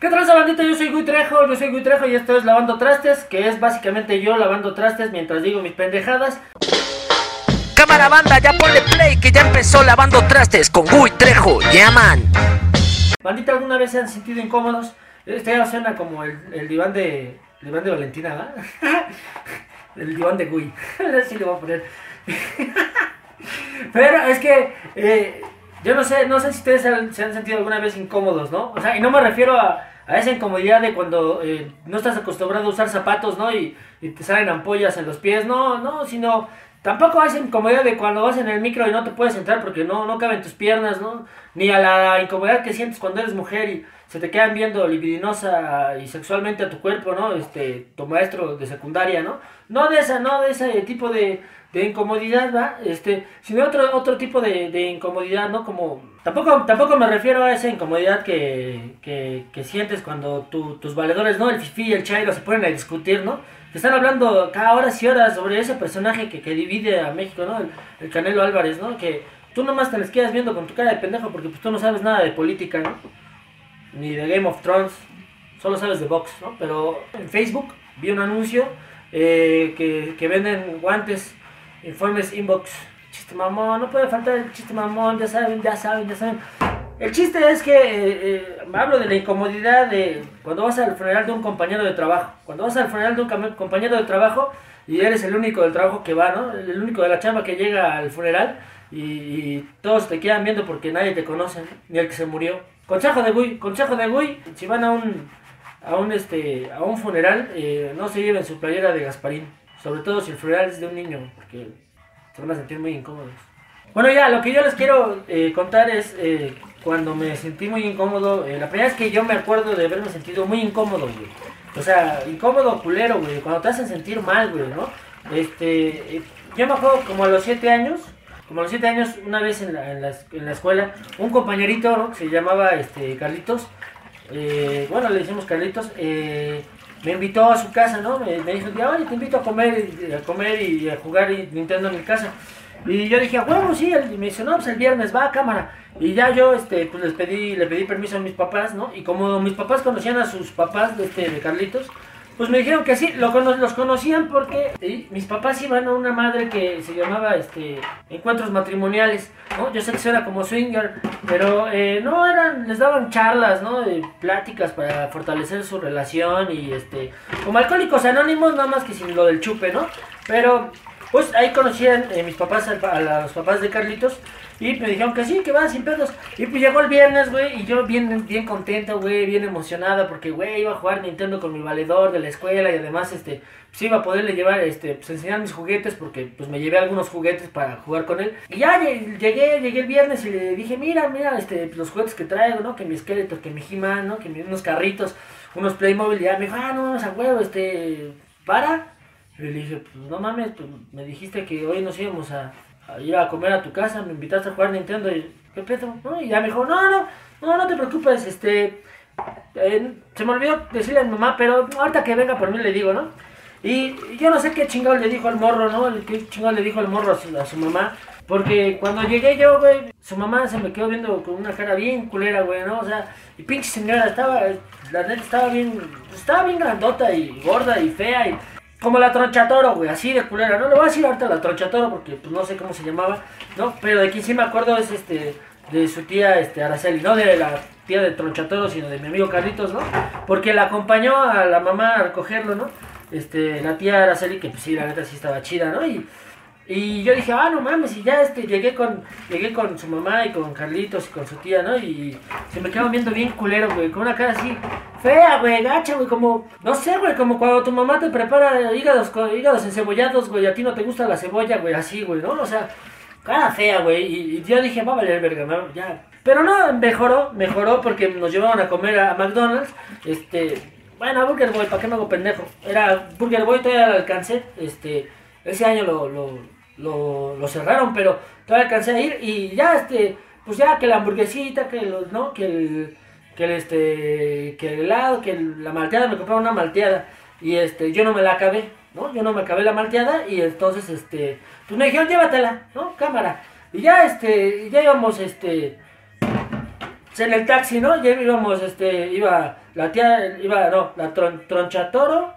¿Qué tal, bandita? Yo soy Gui Trejo, yo soy Gui Trejo y esto es Lavando Trastes, que es básicamente yo lavando trastes mientras digo mis pendejadas. Cámara banda, ya ponle play que ya empezó lavando trastes con Gui Trejo, yeah man. Bandita, ¿alguna vez se han sentido incómodos? Este ya suena como el, el diván de. el diván de Valentina, ¿verdad? el diván de Gui. Así le voy a poner. Pero es que. eh, yo no sé, no sé si ustedes se han, se han sentido alguna vez incómodos, ¿no? O sea, y no me refiero a, a esa incomodidad de cuando eh, no estás acostumbrado a usar zapatos, ¿no? Y, y te salen ampollas en los pies, no, no, sino tampoco a esa incomodidad de cuando vas en el micro y no te puedes entrar porque no, no caben tus piernas, ¿no? Ni a la incomodidad que sientes cuando eres mujer y se te quedan viendo libidinosa y sexualmente a tu cuerpo, ¿no? Este, tu maestro de secundaria, ¿no? No de esa, no de ese tipo de, de incomodidad, ¿va? Este, sino otro, otro tipo de, de incomodidad, ¿no? Como, tampoco, tampoco me refiero a esa incomodidad que, que, sientes cuando tu- tus valedores, ¿no? El Fifi y el Chairo se ponen a discutir, ¿no? Que están hablando cada horas y horas sobre ese personaje que, que divide a México, ¿no? El, el Canelo Álvarez, ¿no? Que tú nomás te les quedas viendo con tu cara de pendejo porque pues tú no sabes nada de política, ¿no? Ni de Game of Thrones, solo sabes de box, ¿no? Pero en Facebook vi un anuncio eh, que, que venden guantes, informes inbox. Chiste mamón, no puede faltar el chiste mamón, ya saben, ya saben, ya saben. El chiste es que eh, eh, hablo de la incomodidad de cuando vas al funeral de un compañero de trabajo. Cuando vas al funeral de un compañero de trabajo y eres el único del trabajo que va, ¿no? El único de la chamba que llega al funeral y, todos te quedan viendo porque nadie te conoce, ¿no? ni el que se murió. Consejo de Gui, consejo de Gui, si van a un a un este a un funeral, eh, no se lleven su playera de Gasparín, sobre todo si el funeral es de un niño, porque se van a sentir muy incómodos. Bueno, ya, lo que yo les quiero eh, contar es eh, cuando me sentí muy incómodo. eh, la primera vez que yo me acuerdo de haberme sentido muy incómodo, güey. O sea, incómodo, culero, güey. Cuando te hacen sentir mal, güey, ¿no? Este, yo me acuerdo como a los 7 años, como a los 7 años, una vez en la, en en la escuela, un compañerito, ¿no? Que se llamaba este, Carlitos, bueno, le decimos Carlitos, eh, me invitó a su casa, ¿no? Me, me dijo, oye, te invito a comer, a comer y a jugar y Nintendo en mi casa. Y yo dije, bueno, sí, y me dice, no, pues el viernes va a cámara. Y ya yo, este, pues les pedí, le pedí permiso a mis papás, ¿no? Y como mis papás conocían a sus papás este, de Carlitos, pues me dijeron que sí, lo cono- los conocían porque mis papás iban a una madre que se llamaba este encuentros matrimoniales, ¿no? Yo sé que suena como swinger, pero eh, no eran, les daban charlas, ¿no? De pláticas para fortalecer su relación y este, como alcohólicos anónimos, nada más que sin lo del chupe, ¿no? Pero pues ahí conocían eh, mis papás a, los papás de Carlitos y me dijeron que sí, que va sin pedos. Y pues llegó el viernes, güey, y yo bien, bien contento, güey, bien emocionada porque, güey, iba a jugar Nintendo con mi valedor de la escuela y además, este, pues iba a poderle llevar, este, pues enseñar mis juguetes porque, pues me llevé algunos juguetes para jugar con él. Y ya lle- llegué, llegué el viernes y le dije, mira, mira, este, los juguetes que traigo, ¿no? Que mi esqueleto, que mi He-Man, ¿no? Que mi- unos carritos, unos Playmobil. Y ya me dijo, ah, no, vamos a huevo, este, para. Y le dije, pues no mames, pues, me dijiste que hoy nos íbamos a, a ir a comer a tu casa, me invitaste a jugar Nintendo y ¿qué pedo? ¿No? Y ya me dijo, no, no, no, no te preocupes, este, eh, se me olvidó decirle a mi mamá, pero ahorita que venga por mí le digo, ¿no? Y y yo no sé qué chingado le dijo al morro, ¿no? El- ¿Qué chingado le dijo al morro a su, a su mamá? Porque cuando llegué yo, güey, su mamá se me quedó viendo con una cara bien culera, güey, ¿no? O sea, y pinche señora estaba, la neta estaba bien, estaba bien grandota y gorda y fea y como la tronchatoro, güey, así de culera. No le voy a decir ahorita la tronchatoro porque pues no sé cómo se llamaba, ¿no? Pero de quien sí me acuerdo es este, de su tía, este, Araceli, no de la tía de tronchatoro, sino de mi amigo Carlitos, ¿no? Porque la acompañó a la mamá a recogerlo, ¿no? Este, la tía Araceli, que pues sí, la neta sí estaba chida, ¿no? Y, y yo dije, ah, no mames, y ya este, llegué con, llegué con su mamá y con Carlitos y con su tía, ¿no? Y se me quedaban viendo bien culero, güey, con una cara así, fea, güey, gacha, güey, como, no sé, güey, como cuando tu mamá te prepara hígados, hígados encebollados, güey, a ti no te gusta la cebolla, güey, así, güey, ¿no? O sea, cara fea, güey, y, yo dije, va a valer verga, ¿no? ya. Pero no, mejoró, mejoró porque nos llevaron a comer a McDonald's, este, bueno, Burger Boy, ¿para qué me hago pendejo? Era Burger Boy, todavía lo alcancé, este, ese año lo, lo, lo, cerraron, pero todavía alcancé a ir y ya, este, pues ya que la hamburguesita, que los, ¿no? Que el, que el, este, que el helado, que la malteada, me compraron una malteada y este, yo no me la acabé, ¿no? Yo no me acabé la malteada y entonces, este, pues me dijeron, llévatela, ¿no? Cámara. Y ya, este, ya íbamos, este, en el taxi, ¿no? Ya íbamos, este, iba la tía, iba, no, la tron, Tronchatoro,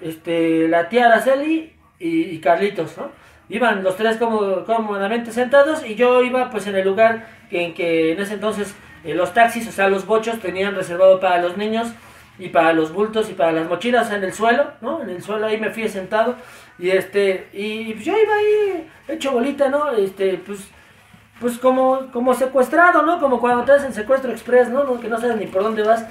este, la tía Araceli y, Carlitos, ¿no? Iban los tres cómodamente sentados y yo iba pues en el lugar en que en ese entonces eh, los taxis, o sea, los bochos tenían reservado para los niños y para los bultos y para las mochilas en el suelo, ¿no? En el suelo ahí me fui sentado y este y pues, yo iba ahí hecho bolita, ¿no? Este, pues pues como como secuestrado, ¿no? Como cuando te hacen secuestro express, ¿no? Que no sabes ni por dónde vas.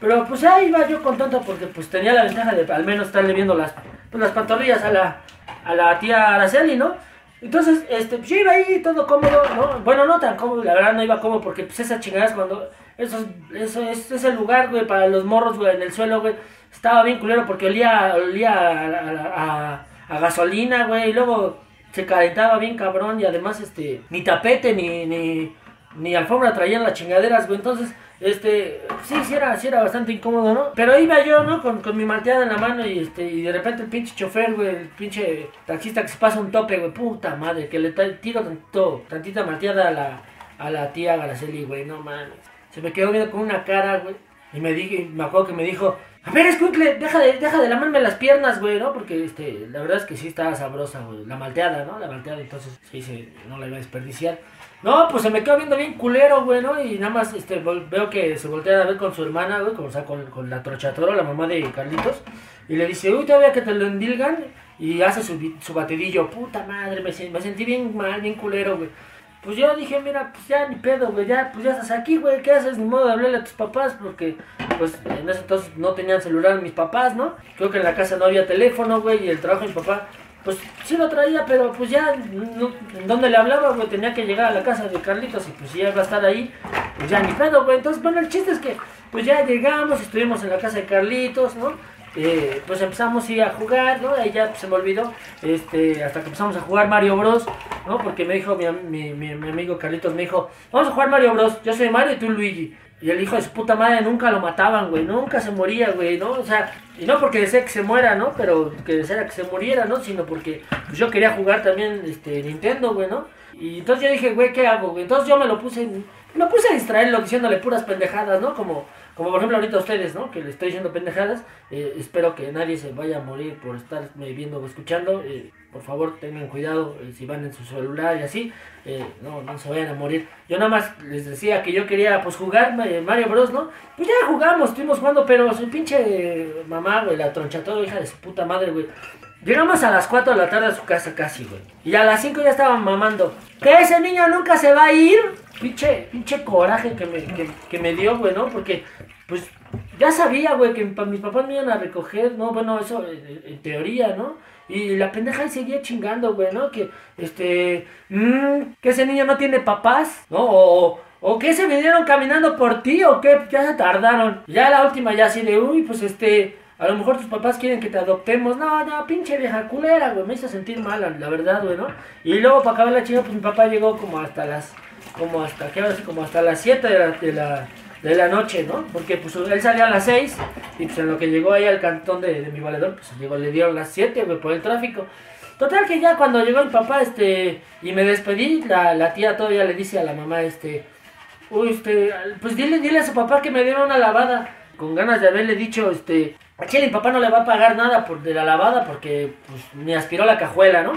Pero pues ahí iba yo contento porque pues tenía la ventaja de al menos estarle viendo las pues, las pantorrillas a la a la tía Araceli, ¿no? Entonces, este, pues yo iba ahí todo cómodo, ¿no? Bueno, no tan cómodo, la verdad no iba cómodo porque pues esas chingadas cuando... Eso, eso es ese lugar, güey, para los morros, güey, en el suelo, güey. Estaba bien culero porque olía, olía a, a, gasolina, güey. Y luego se calentaba bien cabrón y además, este, ni tapete ni, ni, ni alfombra traían las chingaderas, güey. Entonces, este, sí, sí era, sí era bastante incómodo, ¿no? Pero iba yo, ¿no? Con, con mi malteada en la mano y este, y de repente el pinche chofer, güey, el pinche taxista que se pasa un tope, güey, puta madre, que le tiro tanto, tantita malteada a la, a la tía Garaceli, güey, no mames. Se me quedó viendo con una cara, güey, y me dije, me acuerdo que me dijo, a ver, escuincle, deja de, deja de lamarme las piernas, güey, ¿no? Porque, este, la verdad es que sí estaba sabrosa, güey, la malteada, ¿no? La malteada, entonces, sí, sí, no la iba a desperdiciar. No, pues se me quedó viendo bien culero, güey, ¿no? Y nada más este, veo que se voltea a ver con su hermana, güey, o sea, con, con la trochatoro, la mamá de Carlitos. Y le dice, uy, todavía que te lo endilgan. Y hace su, su batidillo. Puta madre, me, me sentí bien mal, bien culero, güey. Pues yo dije, mira, pues ya ni pedo, güey, ya, pues ya estás aquí, güey, ¿qué haces? Ni modo de hablarle a tus papás, porque, pues, en ese entonces no tenían celular mis papás, ¿no? Creo que en la casa no había teléfono, güey, y el trabajo de mi papá pues sí lo traía, pero pues ya, ¿en dónde le hablaba, güey? Tenía que llegar a la casa de Carlitos y pues ya iba a estar ahí, pues ya ni pedo, güey. Entonces, bueno, el chiste es que, pues ya llegamos, estuvimos en la casa de Carlitos, ¿no? Eh, pues empezamos a, a jugar, ¿no? Ahí ya pues, se me olvidó, este, hasta que empezamos a jugar Mario Bros, ¿no? Porque me dijo mi, mi, mi, mi amigo Carlitos, me dijo, vamos a jugar Mario Bros, yo soy Mario y tú Luigi. Y el hijo de su puta madre nunca lo mataban, güey. Nunca se moría, güey, ¿no? O sea, y no porque desea que se muera, ¿no? Pero que desea que se muriera, ¿no? Sino porque pues, yo quería jugar también este, Nintendo, güey, ¿no? Y entonces yo dije, güey, ¿qué hago, güey? Entonces yo me lo puse, me puse a distraerlo diciéndole puras pendejadas, ¿no? Como como por ejemplo ahorita ustedes, ¿no? Que le estoy diciendo pendejadas. Eh, espero que nadie se vaya a morir por estarme viendo o escuchando. Eh, por favor, tengan cuidado eh, si van en su celular y así. no, no se vayan a morir. Yo nada más les decía que yo quería pues jugar Mario Bros, ¿no? Pues ya jugamos, estuvimos jugando, pero su pinche mamá, güey, la todo hija de su puta madre, güey. Llegamos a las 4 de la tarde a su casa casi, güey. Y a las 5 ya estaban mamando. ¿Que ese niño nunca se va a ir? Pinche, pinche coraje que me, que me dio, güey, ¿no? Porque pues ya sabía, güey, que mis papás me iban a recoger, ¿no? Bueno, eso en, teoría, ¿no? Y la pendeja seguía chingando, güey, ¿no? Que, este, mmm, que ese niño no tiene papás, ¿no? O, o que se vinieron caminando por ti, o que ya se tardaron. Ya la última, ya así de, uy, pues este, a lo mejor tus papás quieren que te adoptemos. No, no, pinche vieja culera, güey, me hizo sentir mal, la verdad, güey, ¿no? Y luego, para acabar la chinga, pues mi papá llegó como hasta las, como hasta, ¿qué hora? Como hasta las 7 de la, de la de la noche, ¿no? Porque pues él salía a las 6 y pues en lo que llegó ahí al cantón de, mi valedor, pues llegó, le dieron las 7, güey, por el tráfico. Total que ya cuando llegó mi papá, este, y me despedí, la, la tía todavía le dice a la mamá, este, uy, este, pues dile, dile a su papá que me dieron una lavada. Con ganas de haberle dicho, este, a Chile mi papá no le va a pagar nada por de la lavada porque pues ni aspiró la cajuela, ¿no?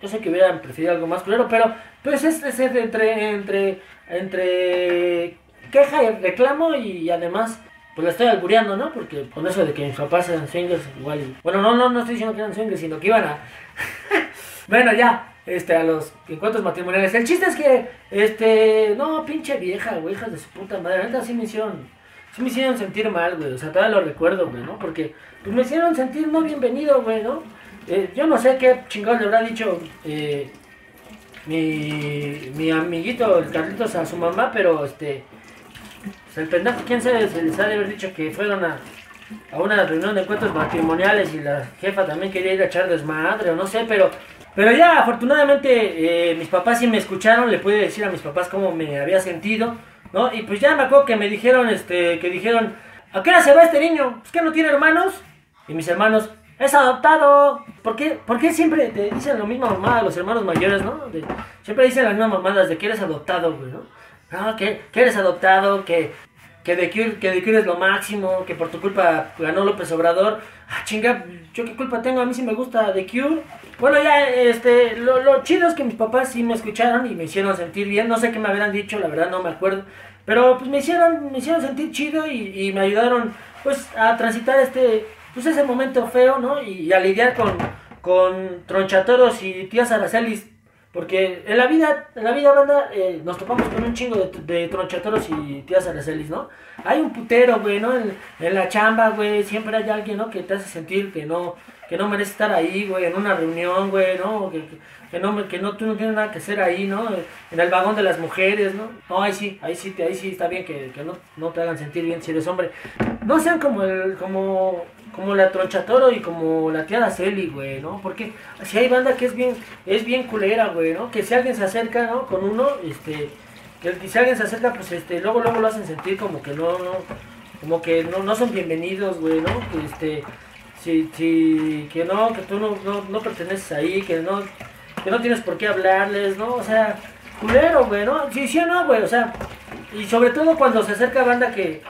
Yo sé que hubieran preferido algo más claro, pero pues es, es entre, entre, entre queja y reclamo y además pues la estoy albureando, ¿no? Porque con eso de que mis papás eran swingers, igual. Bueno, no, no, no estoy diciendo que eran swingers, sino que iban a. bueno, ya, este, a los encuentros matrimoniales. El chiste es que, este, no, pinche vieja, güey, hijas de su puta madre. Ahorita sí me hicieron, sí me hicieron sentir mal, güey. O sea, todavía lo recuerdo, güey, ¿no? Porque, pues me hicieron sentir no bienvenido, güey, ¿no? Eh, yo no sé qué chingón le habrá dicho, eh, mi, mi amiguito, el Carlitos, a su mamá, pero, este el pendejo, ¿quién se, se les ha de haber dicho que fueron a, a una reunión de encuentros matrimoniales y la jefa también quería ir a echar desmadre o no sé, pero pero ya afortunadamente eh, mis papás sí me escucharon, le pude decir a mis papás cómo me había sentido, ¿no? Y pues ya me acuerdo que me dijeron, este, que dijeron, ¿a qué hora se va este niño? ¿Es que no tiene hermanos? Y mis hermanos, es adoptado. ¿Por qué, ¿Por qué siempre te dicen lo mismo mamá a los hermanos mayores, no? siempre dicen las mismas mamadas de que eres adoptado, güey, ¿no? No, que, que eres adoptado, que, que de Cure, es lo máximo, que por tu culpa ganó López Obrador. Ah, chinga, ¿yo qué culpa tengo? A mí sí me gusta The Cure. Bueno, ya, este, lo, lo chido es que mis papás sí me escucharon y me hicieron sentir bien. No sé qué me habían dicho, la verdad no me acuerdo. Pero pues me hicieron, me hicieron sentir chido y, y me ayudaron pues a transitar este, pues ese momento feo, ¿no? Y, a lidiar con, con tronchatoros y tías aracelis porque en la vida, en la vida, banda, eh, nos topamos con un chingo de, de tronchatoros y tías aracelis, ¿no? Hay un putero, güey, ¿no? En, en, la chamba, güey, siempre hay alguien, ¿no? Que te hace sentir que no, que no merece estar ahí, güey, en una reunión, güey, ¿no? Que, que, que, no, que no, tú no tienes nada que hacer ahí, ¿no? En el vagón de las mujeres, ¿no? No, ahí sí, ahí sí, ahí sí está bien que, que no, no te hagan sentir bien si eres hombre. No sean como el, como como la Tronchatoro y como la tía Araceli, güey, ¿no? Porque si hay banda que es bien, es bien culera, güey, ¿no? Que si alguien se acerca, ¿no? Con uno, este, que si alguien se acerca, pues este, luego, luego lo hacen sentir como que no, no, como que no, no son bienvenidos, güey, ¿no? Que este, si, si, que no, que tú no, no, no perteneces ahí, que no, que no tienes por qué hablarles, ¿no? O sea, culero, güey, ¿no? Sí, sí no, güey, o sea, y sobre todo cuando se acerca banda que,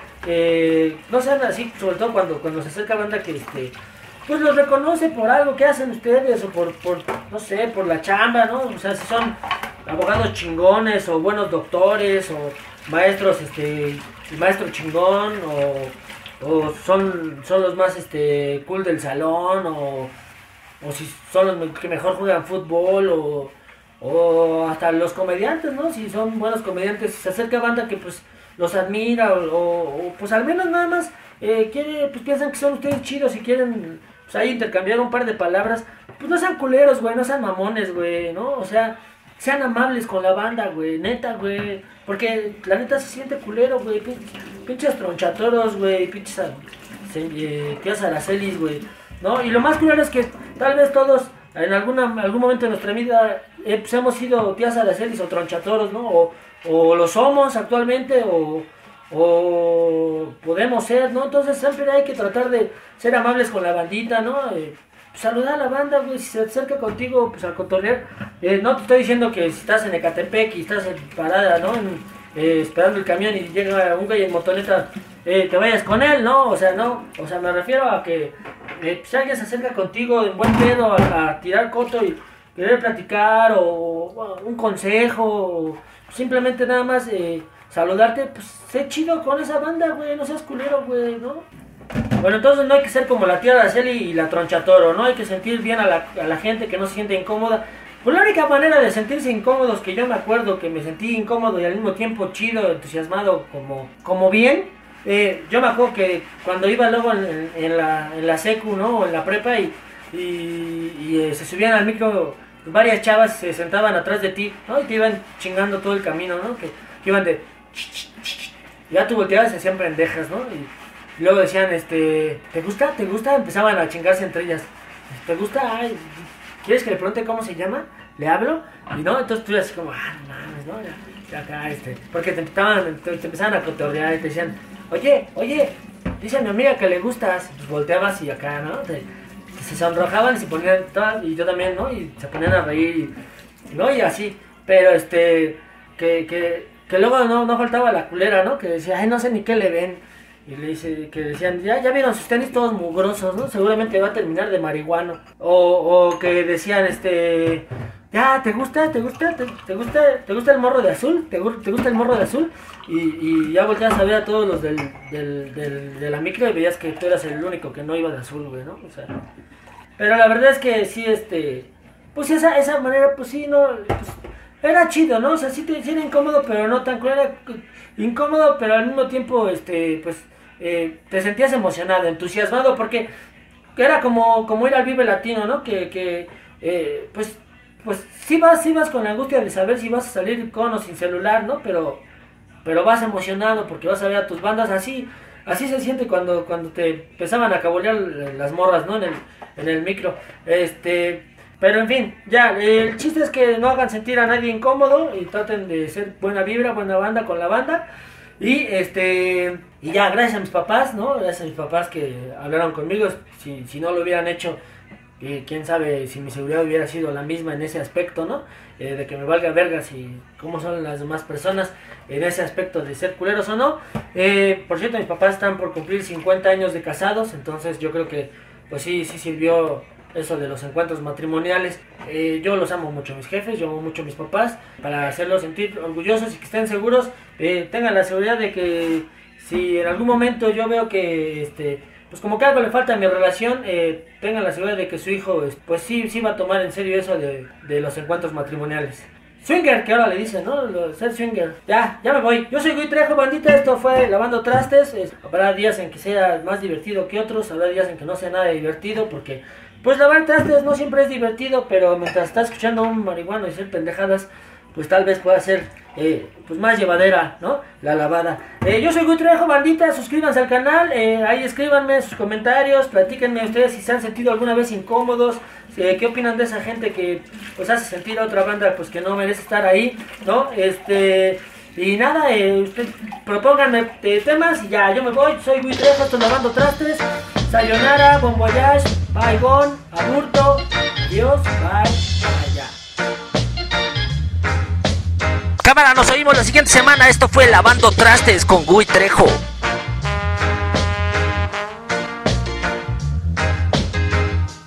no sean así, sobre todo cuando, cuando se acerca banda que este pues los reconoce por algo que hacen ustedes o por, por, no sé, por la chamba, ¿no? O sea, si son abogados chingones o buenos doctores o maestros, este, maestro chingón o, o son, son los más, este, cool del salón o, o si son los que mejor juegan fútbol o, o hasta los comediantes, ¿no? Si son buenos comediantes, se acerca banda que pues los admira o, pues al menos nada más eh, quiere, pues piensan que son ustedes chidos y quieren pues ahí intercambiar un par de palabras, pues no sean culeros, güey, no sean mamones, güey, ¿no? O sea, sean amables con la banda, güey, neta, güey, porque la neta se siente culero, güey, pinches tronchatoros, güey, pinches eh, tías aracelis, güey, ¿no? Y lo más culero es que tal vez todos en alguna, algún momento de nuestra vida eh, pues hemos sido tías aracelis o tronchatoros, ¿no? O, lo somos actualmente o, podemos ser, ¿no? Entonces siempre hay que tratar de ser amables con la bandita, ¿no? Eh, saludar a la banda, güey, si se acerca contigo, pues a cotorrear. Eh, no te estoy diciendo que si estás en Ecatepec y estás en parada, ¿no? Eh, esperando el camión y llega un güey en motoneta, te vayas con él, ¿no? O sea, no, o sea, me refiero a que si alguien se acerca contigo en buen pedo a, a tirar coto y querer platicar o, un consejo, o simplemente nada más eh, saludarte, pues sé chido con esa banda, güey, no seas culero, güey, ¿no? Bueno, entonces no hay que ser como la tía Araceli y la tronchatoro, ¿no? Hay que sentir bien a la, a la gente que no se siente incómoda. Pues la única manera de sentirse incómodos, que yo me acuerdo que me sentí incómodo y al mismo tiempo chido, entusiasmado, como, como bien, eh, yo me acuerdo que cuando iba luego en, en, la, en la secu, ¿no? O en la prepa y, y, y eh, se subían al micro varias chavas se sentaban atrás de ti, ¿no? Y te iban chingando todo el camino, ¿no? Que, iban de... Ya tú volteabas y hacían pendejas, ¿no? Y, luego decían, este, ¿te gusta? ¿Te gusta? Empezaban a chingarse entre ellas. ¿Te gusta? Ay, ¿Quieres que le pregunte cómo se llama? ¿Le hablo? Y no, entonces tú así como, ah, no mames, ¿no? Ya, acá, este, porque te empezaban, te, empezaban a cotorrear y te decían, oye, oye, dice a mi amiga que le gustas. Pues volteabas y acá, ¿no? Se sonrojaban y se ponían, y yo también, ¿no? Y se ponían a reír, y, ¿no? Y así, pero este, que, que, que luego no, no faltaba la culera, ¿no? Que decía, ay, no sé ni qué le ven. Y le dice, que decían, ya, ya vieron sus tenis todos mugrosos, ¿no? Seguramente va a terminar de marihuano. O, que decían, este, ya, ¿te gusta? ¿Te gusta? ¿Te, gusta? ¿Te gusta el morro de azul? ¿Te, te gusta el morro de azul? Y, y ya volteas a ver a todos los del, del, del, de la micro y veías que tú eras el único que no iba de azul, güey, ¿no? O sea, pero la verdad es que sí, este, pues esa, esa manera, pues sí, no, pues, era chido, ¿no? O sea, sí, te, sí era incómodo, pero no tan era incómodo, pero al mismo tiempo, este, pues, eh, te sentías emocionado, entusiasmado, porque era como, como ir al Vive Latino, ¿no? Que, que eh, pues, pues sí vas, sí vas con la angustia de saber si vas a salir con o sin celular, ¿no? Pero, pero vas emocionado porque vas a ver a tus bandas así, así se siente cuando, cuando te empezaban a cabolear las morras, ¿no? En el, en el micro. Este, pero en fin, ya, el chiste es que no hagan sentir a nadie incómodo y traten de ser buena vibra, buena banda con la banda. Y este, y ya, gracias a mis papás, ¿no? Gracias a mis papás que hablaron conmigo. Si, si no lo hubieran hecho, y quién sabe si mi seguridad hubiera sido la misma en ese aspecto, ¿no? Eh, de que me valga vergas y cómo son las demás personas en ese aspecto de ser culeros o no. Eh, por cierto, mis papás están por cumplir 50 años de casados, entonces yo creo que pues sí, sí sirvió eso de los encuentros matrimoniales. Eh, yo los amo mucho mis jefes, yo amo mucho a mis papás, para hacerlos sentir orgullosos y que estén seguros. tengan la seguridad de que si en algún momento yo veo que este pues como que algo le falta a mi relación, eh, tengan la seguridad de que su hijo, pues sí, sí va a tomar en serio eso de, de los encuentros matrimoniales. Swinger, que ahora le dicen, ¿no? ser swinger. Ya, ya me voy. Yo soy Gui Trejo, bandita. Esto fue Lavando Trastes. habrá días en que sea más divertido que otros. Habrá días en que no sea nada divertido. Porque, pues, lavar trastes no siempre es divertido. Pero mientras estás escuchando a un marihuano y ser pendejadas, pues tal vez pueda ser eh, pues más llevadera, ¿no? La lavada. Eh, yo soy Gutrejo, bandita, suscríbanse al canal, eh, ahí escríbanme sus comentarios, platíquenme ustedes si se han sentido alguna vez incómodos, qué opinan de esa gente que pues hace sentir a otra banda pues que no merece estar ahí, ¿no? Este... Y nada, usted, propónganme temas y ya, yo me voy, soy Gutrejo, estoy lavando trastes, sayonara, bon voyage, bye gone, aburto, adiós, bye, allá. Cámara, nos oímos la siguiente semana. Esto fue Lavando Trastes con Gui Trejo.